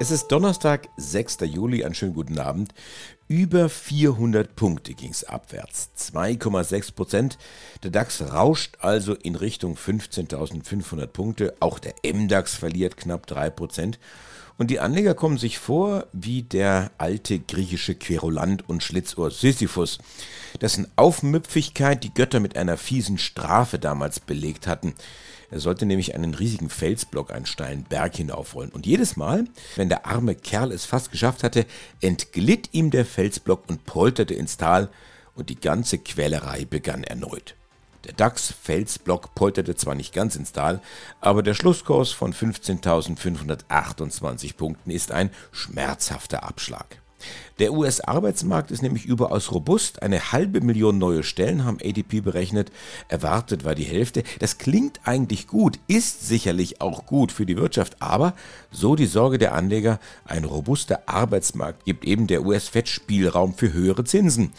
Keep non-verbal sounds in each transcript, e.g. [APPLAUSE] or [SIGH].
Es ist Donnerstag, 6. Juli, einen schönen guten Abend. Über 400 Punkte ging es abwärts, 2,6 Prozent. Der DAX rauscht also in Richtung 15.500 Punkte. Auch der MDAX verliert knapp 3 Prozent. Und die Anleger kommen sich vor wie der alte griechische Querulant und Schlitzohr Sisyphus, dessen Aufmüpfigkeit die Götter mit einer fiesen Strafe damals belegt hatten. Er sollte nämlich einen riesigen Felsblock, einen steilen Berg hinaufrollen. Und jedes Mal, wenn der arme Kerl es fast geschafft hatte, entglitt ihm der Felsblock und polterte ins Tal und die ganze Quälerei begann erneut. Der DAX-Felsblock polterte zwar nicht ganz ins Tal, aber der Schlusskurs von 15.528 Punkten ist ein schmerzhafter Abschlag. Der US-Arbeitsmarkt ist nämlich überaus robust. Eine halbe Million neue Stellen haben ADP berechnet. Erwartet war die Hälfte. Das klingt eigentlich gut, ist sicherlich auch gut für die Wirtschaft, aber so die Sorge der Anleger, ein robuster Arbeitsmarkt gibt eben der US-Fed Spielraum für höhere Zinsen.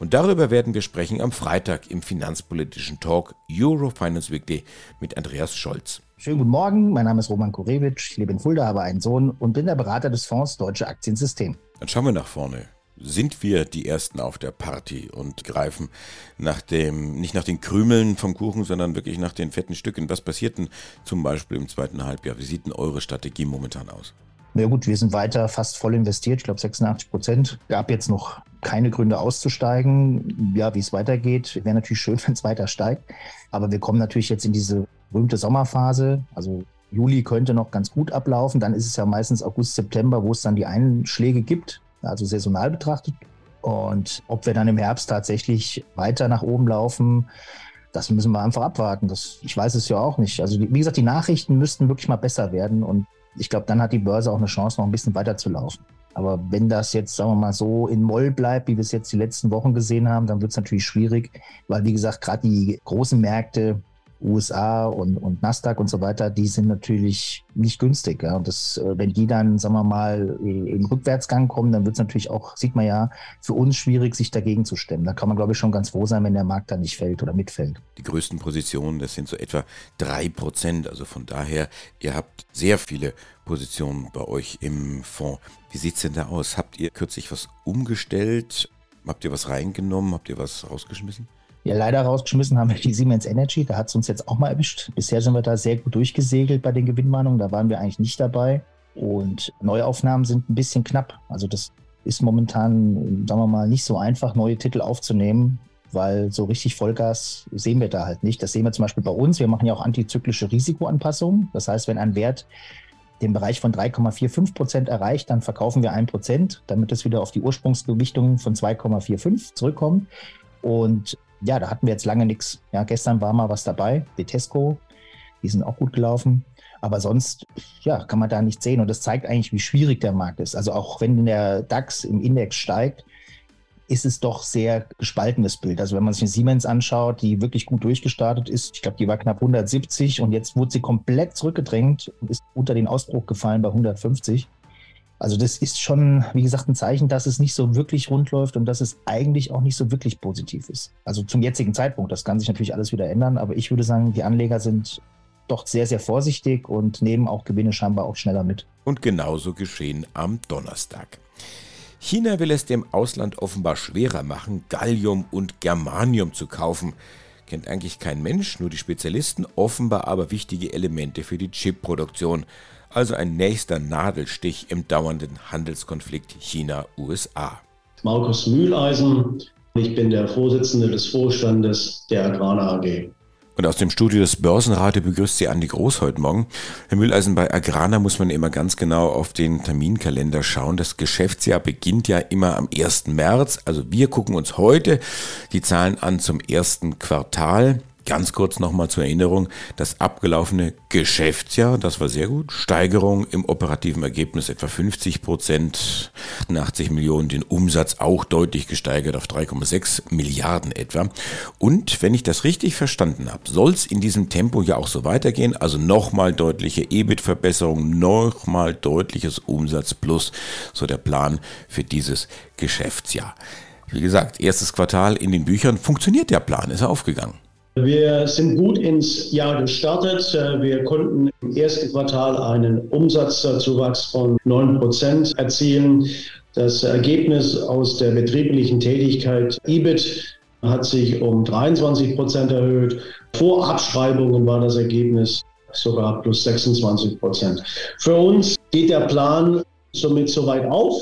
Und darüber werden wir sprechen am Freitag im finanzpolitischen Talk Euro Finance Weekly mit Andreas Scholz. Schönen guten Morgen, mein Name ist Roman Kurewitsch, ich lebe in Fulda, habe einen Sohn und bin der Berater des Fonds Deutsche Aktiensystem. Dann schauen wir nach vorne. Sind wir die Ersten auf der Party und greifen nach dem, nicht nach den Krümeln vom Kuchen, sondern wirklich nach den fetten Stücken? Was passiert denn zum Beispiel im zweiten Halbjahr? Wie sieht denn eure Strategie momentan aus? Na ja gut, wir sind weiter fast voll investiert, ich glaube 86 Prozent. Gab jetzt noch keine Gründe auszusteigen. Ja, wie es weitergeht, wäre natürlich schön, [LAUGHS] wenn es weiter steigt. Aber wir kommen natürlich jetzt in diese berühmte Sommerphase. Also Juli könnte noch ganz gut ablaufen. Dann ist es ja meistens August, September, wo es dann die Einschläge gibt, also saisonal betrachtet. Und ob wir dann im Herbst tatsächlich weiter nach oben laufen, das müssen wir einfach abwarten. Das, ich weiß es ja auch nicht. Also wie gesagt, die Nachrichten müssten wirklich mal besser werden. Und ich glaube, dann hat die Börse auch eine Chance, noch ein bisschen weiter zu laufen. Aber wenn das jetzt, sagen wir mal, so in Moll bleibt, wie wir es jetzt die letzten Wochen gesehen haben, dann wird es natürlich schwierig, weil, wie gesagt, gerade die großen Märkte, USA und, und Nasdaq und so weiter, die sind natürlich nicht günstig. Ja. Und das, äh, wenn die dann, sagen wir mal, in Rückwärtsgang kommen, dann wird es natürlich auch, sieht man ja, für uns schwierig, sich dagegen zu stemmen. Da kann man, glaube ich, schon ganz froh sein, wenn der Markt dann nicht fällt oder mitfällt. Die größten Positionen, das sind so etwa drei Prozent. Also von daher, ihr habt sehr viele Positionen bei euch im Fonds. Wie sieht es denn da aus? Habt ihr kürzlich was umgestellt? Habt ihr was reingenommen? Habt ihr was rausgeschmissen? Ja, leider rausgeschmissen haben wir die Siemens Energy. Da hat es uns jetzt auch mal erwischt. Bisher sind wir da sehr gut durchgesegelt bei den Gewinnwarnungen. Da waren wir eigentlich nicht dabei. Und Neuaufnahmen sind ein bisschen knapp. Also das ist momentan, sagen wir mal, nicht so einfach, neue Titel aufzunehmen, weil so richtig Vollgas sehen wir da halt nicht. Das sehen wir zum Beispiel bei uns. Wir machen ja auch antizyklische Risikoanpassungen. Das heißt, wenn ein Wert den Bereich von 3,45 Prozent erreicht, dann verkaufen wir ein Prozent, damit es wieder auf die Ursprungsgewichtung von 2,45 zurückkommt. Und ja, da hatten wir jetzt lange nichts. Ja, gestern war mal was dabei, Vitesco, die sind auch gut gelaufen. Aber sonst, ja, kann man da nicht sehen. Und das zeigt eigentlich, wie schwierig der Markt ist. Also auch wenn der DAX im Index steigt, ist es doch sehr gespaltenes Bild. Also wenn man sich Siemens anschaut, die wirklich gut durchgestartet ist, ich glaube, die war knapp 170 und jetzt wurde sie komplett zurückgedrängt und ist unter den Ausbruch gefallen bei 150. Also das ist schon, wie gesagt, ein Zeichen, dass es nicht so wirklich rund läuft und dass es eigentlich auch nicht so wirklich positiv ist. Also zum jetzigen Zeitpunkt. Das kann sich natürlich alles wieder ändern, aber ich würde sagen, die Anleger sind doch sehr, sehr vorsichtig und nehmen auch Gewinne scheinbar auch schneller mit. Und genauso geschehen am Donnerstag. China will es dem Ausland offenbar schwerer machen, Gallium und Germanium zu kaufen. Kennt eigentlich kein Mensch, nur die Spezialisten, offenbar aber wichtige Elemente für die Chipproduktion also ein nächster Nadelstich im dauernden Handelskonflikt China-USA. Markus Mühleisen, ich bin der Vorsitzende des Vorstandes der Agrana AG. Und aus dem Studio des Börsenradio begrüßt Sie Andi Groß heute Morgen. Herr Mühleisen, bei Agrana muss man immer ganz genau auf den Terminkalender schauen. Das Geschäftsjahr beginnt ja immer am 1. März. Also wir gucken uns heute die Zahlen an zum ersten Quartal. Ganz kurz nochmal zur Erinnerung, das abgelaufene Geschäftsjahr, das war sehr gut. Steigerung im operativen Ergebnis etwa 50 Prozent, 80 Millionen, den Umsatz auch deutlich gesteigert auf 3,6 Milliarden etwa. Und wenn ich das richtig verstanden habe, soll es in diesem Tempo ja auch so weitergehen, also nochmal deutliche EBIT-Verbesserung, nochmal deutliches Umsatz plus, so der Plan für dieses Geschäftsjahr. Wie gesagt, erstes Quartal in den Büchern, funktioniert der Plan, ist er aufgegangen. Wir sind gut ins Jahr gestartet. Wir konnten im ersten Quartal einen Umsatzzuwachs von 9 Prozent erzielen. Das Ergebnis aus der betrieblichen Tätigkeit EBIT hat sich um 23 Prozent erhöht. Vor Abschreibungen war das Ergebnis sogar plus 26 Prozent. Für uns geht der Plan somit soweit auf.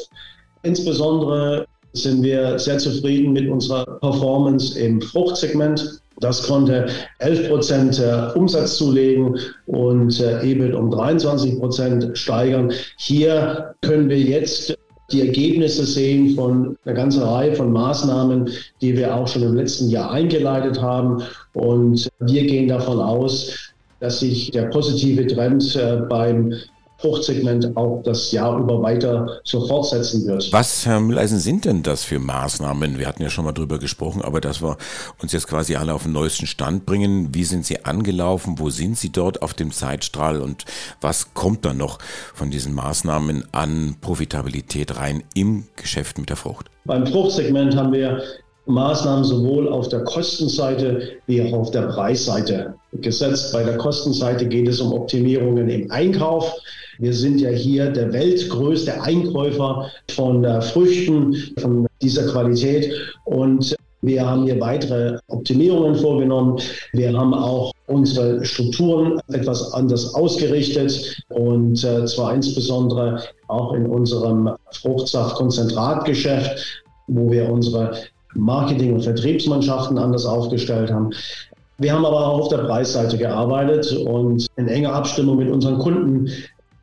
Insbesondere sind wir sehr zufrieden mit unserer Performance im Fruchtsegment. Das konnte 11 Prozent äh, Umsatz zulegen und äh, EBIT um 23 Prozent steigern. Hier können wir jetzt die Ergebnisse sehen von einer ganzen Reihe von Maßnahmen, die wir auch schon im letzten Jahr eingeleitet haben. Und wir gehen davon aus, dass sich der positive Trend äh, beim Fruchtsegment auch das Jahr über weiter so fortsetzen wird. Was, Herr Mülleisen, sind denn das für Maßnahmen? Wir hatten ja schon mal drüber gesprochen, aber dass wir uns jetzt quasi alle auf den neuesten Stand bringen. Wie sind Sie angelaufen? Wo sind Sie dort auf dem Zeitstrahl? Und was kommt dann noch von diesen Maßnahmen an Profitabilität rein im Geschäft mit der Frucht? Beim Fruchtsegment haben wir Maßnahmen sowohl auf der Kostenseite wie auch auf der Preisseite gesetzt. Bei der Kostenseite geht es um Optimierungen im Einkauf. Wir sind ja hier der weltgrößte Einkäufer von äh, Früchten von dieser Qualität und wir haben hier weitere Optimierungen vorgenommen. Wir haben auch unsere Strukturen etwas anders ausgerichtet und äh, zwar insbesondere auch in unserem Fruchtsaftkonzentratgeschäft, wo wir unsere Marketing- und Vertriebsmannschaften anders aufgestellt haben. Wir haben aber auch auf der Preisseite gearbeitet und in enger Abstimmung mit unseren Kunden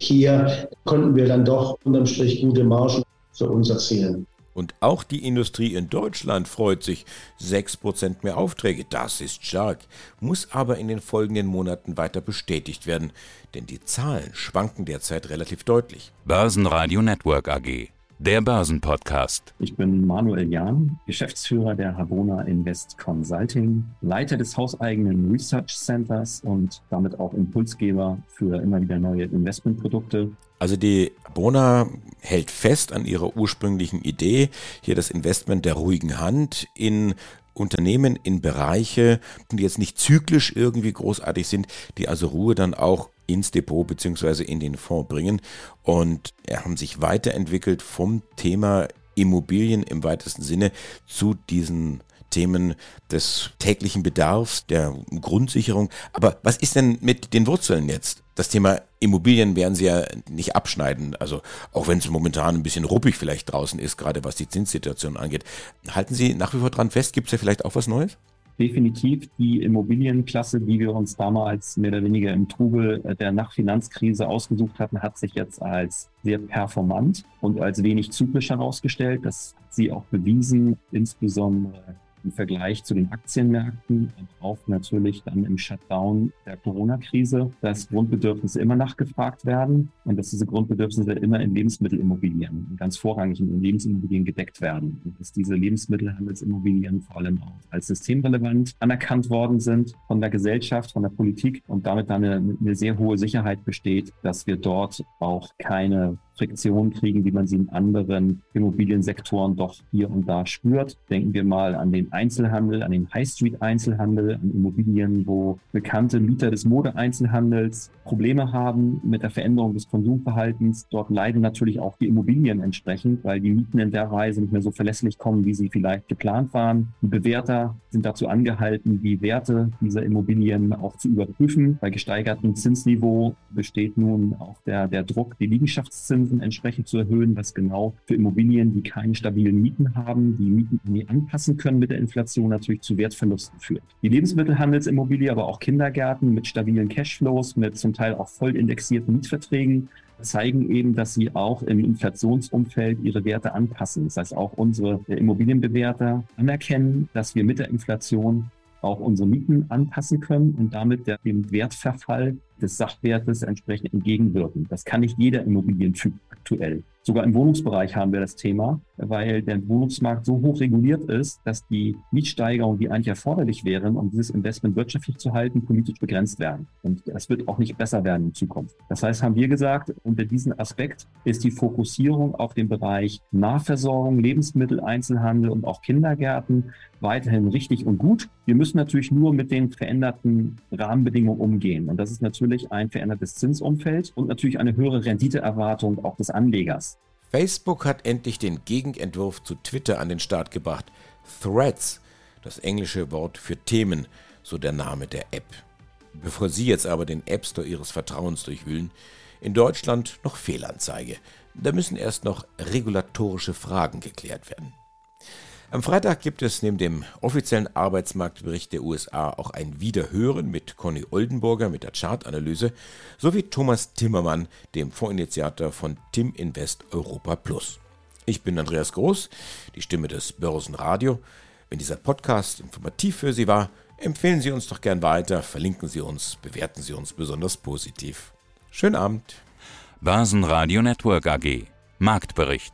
hier konnten wir dann doch unterm Strich gute Margen für uns erzielen. Und auch die Industrie in Deutschland freut sich. 6% mehr Aufträge, das ist stark, muss aber in den folgenden Monaten weiter bestätigt werden, denn die Zahlen schwanken derzeit relativ deutlich. Börsenradio Network AG der Börsenpodcast. Ich bin Manuel Jahn, Geschäftsführer der Habona Invest Consulting, Leiter des hauseigenen Research Centers und damit auch Impulsgeber für immer wieder neue Investmentprodukte. Also die Habona hält fest an ihrer ursprünglichen Idee, hier das Investment der ruhigen Hand in Unternehmen in Bereiche, die jetzt nicht zyklisch irgendwie großartig sind, die also Ruhe dann auch ins Depot beziehungsweise in den Fonds bringen und haben sich weiterentwickelt vom Thema Immobilien im weitesten Sinne zu diesen Themen des täglichen Bedarfs, der Grundsicherung. Aber was ist denn mit den Wurzeln jetzt? Das Thema Immobilien werden Sie ja nicht abschneiden, also auch wenn es momentan ein bisschen ruppig vielleicht draußen ist, gerade was die Zinssituation angeht. Halten Sie nach wie vor dran fest? Gibt es ja vielleicht auch was Neues? Definitiv die Immobilienklasse, die wir uns damals mehr oder weniger im Trubel der Nachfinanzkrise ausgesucht hatten, hat sich jetzt als sehr performant und als wenig zyklisch herausgestellt. Das hat sie auch bewiesen, insbesondere im Vergleich zu den Aktienmärkten und auch natürlich dann im Shutdown der Corona-Krise, dass Grundbedürfnisse immer nachgefragt werden und dass diese Grundbedürfnisse immer in Lebensmittelimmobilien, ganz vorrangig in Lebensimmobilien gedeckt werden. Und dass diese Lebensmittelhandelsimmobilien vor allem auch als systemrelevant anerkannt worden sind von der Gesellschaft, von der Politik und damit dann eine, eine sehr hohe Sicherheit besteht, dass wir dort auch keine Friktion kriegen, wie man sie in anderen Immobiliensektoren doch hier und da spürt. Denken wir mal an den Einzelhandel, an den High Street Einzelhandel, an Immobilien, wo bekannte Mieter des Modeeinzelhandels Probleme haben mit der Veränderung des Konsumverhaltens. Dort leiden natürlich auch die Immobilien entsprechend, weil die Mieten in der Weise nicht mehr so verlässlich kommen, wie sie vielleicht geplant waren. Die Bewerter sind dazu angehalten, die Werte dieser Immobilien auch zu überprüfen. Bei gesteigertem Zinsniveau besteht nun auch der, der Druck, die Liegenschaftszinsen Zinsen entsprechend zu erhöhen, was genau für Immobilien, die keine stabilen Mieten haben, die Mieten nie anpassen können mit der Inflation, natürlich zu Wertverlusten führt. Die Lebensmittelhandelsimmobilie, aber auch Kindergärten mit stabilen Cashflows, mit zum Teil auch voll indexierten Mietverträgen, zeigen eben, dass sie auch im Inflationsumfeld ihre Werte anpassen. Das heißt, auch unsere Immobilienbewerter anerkennen, dass wir mit der Inflation auch unsere Mieten anpassen können und damit der, dem Wertverfall des Sachwertes entsprechend entgegenwirken. Das kann nicht jeder Immobilientyp aktuell. Sogar im Wohnungsbereich haben wir das Thema, weil der Wohnungsmarkt so hoch reguliert ist, dass die Mietsteigerungen, die eigentlich erforderlich wären, um dieses Investment wirtschaftlich zu halten, politisch begrenzt werden. Und das wird auch nicht besser werden in Zukunft. Das heißt, haben wir gesagt, unter diesem Aspekt ist die Fokussierung auf den Bereich Nahversorgung, Lebensmittel, Einzelhandel und auch Kindergärten weiterhin richtig und gut. Wir müssen natürlich nur mit den veränderten Rahmenbedingungen umgehen. Und das ist natürlich ein verändertes Zinsumfeld und natürlich eine höhere Renditeerwartung auch des Anlegers. Facebook hat endlich den Gegenentwurf zu Twitter an den Start gebracht. Threads, das englische Wort für Themen, so der Name der App. Bevor Sie jetzt aber den App Store Ihres Vertrauens durchwühlen, in Deutschland noch Fehlanzeige. Da müssen erst noch regulatorische Fragen geklärt werden. Am Freitag gibt es neben dem offiziellen Arbeitsmarktbericht der USA auch ein Wiederhören mit Conny Oldenburger mit der Chartanalyse sowie Thomas Timmermann, dem Fondsinitiator von Tim Invest Europa Plus. Ich bin Andreas Groß, die Stimme des Börsenradio. Wenn dieser Podcast informativ für Sie war, empfehlen Sie uns doch gern weiter, verlinken Sie uns, bewerten Sie uns besonders positiv. Schönen Abend. Börsenradio Network AG Marktbericht.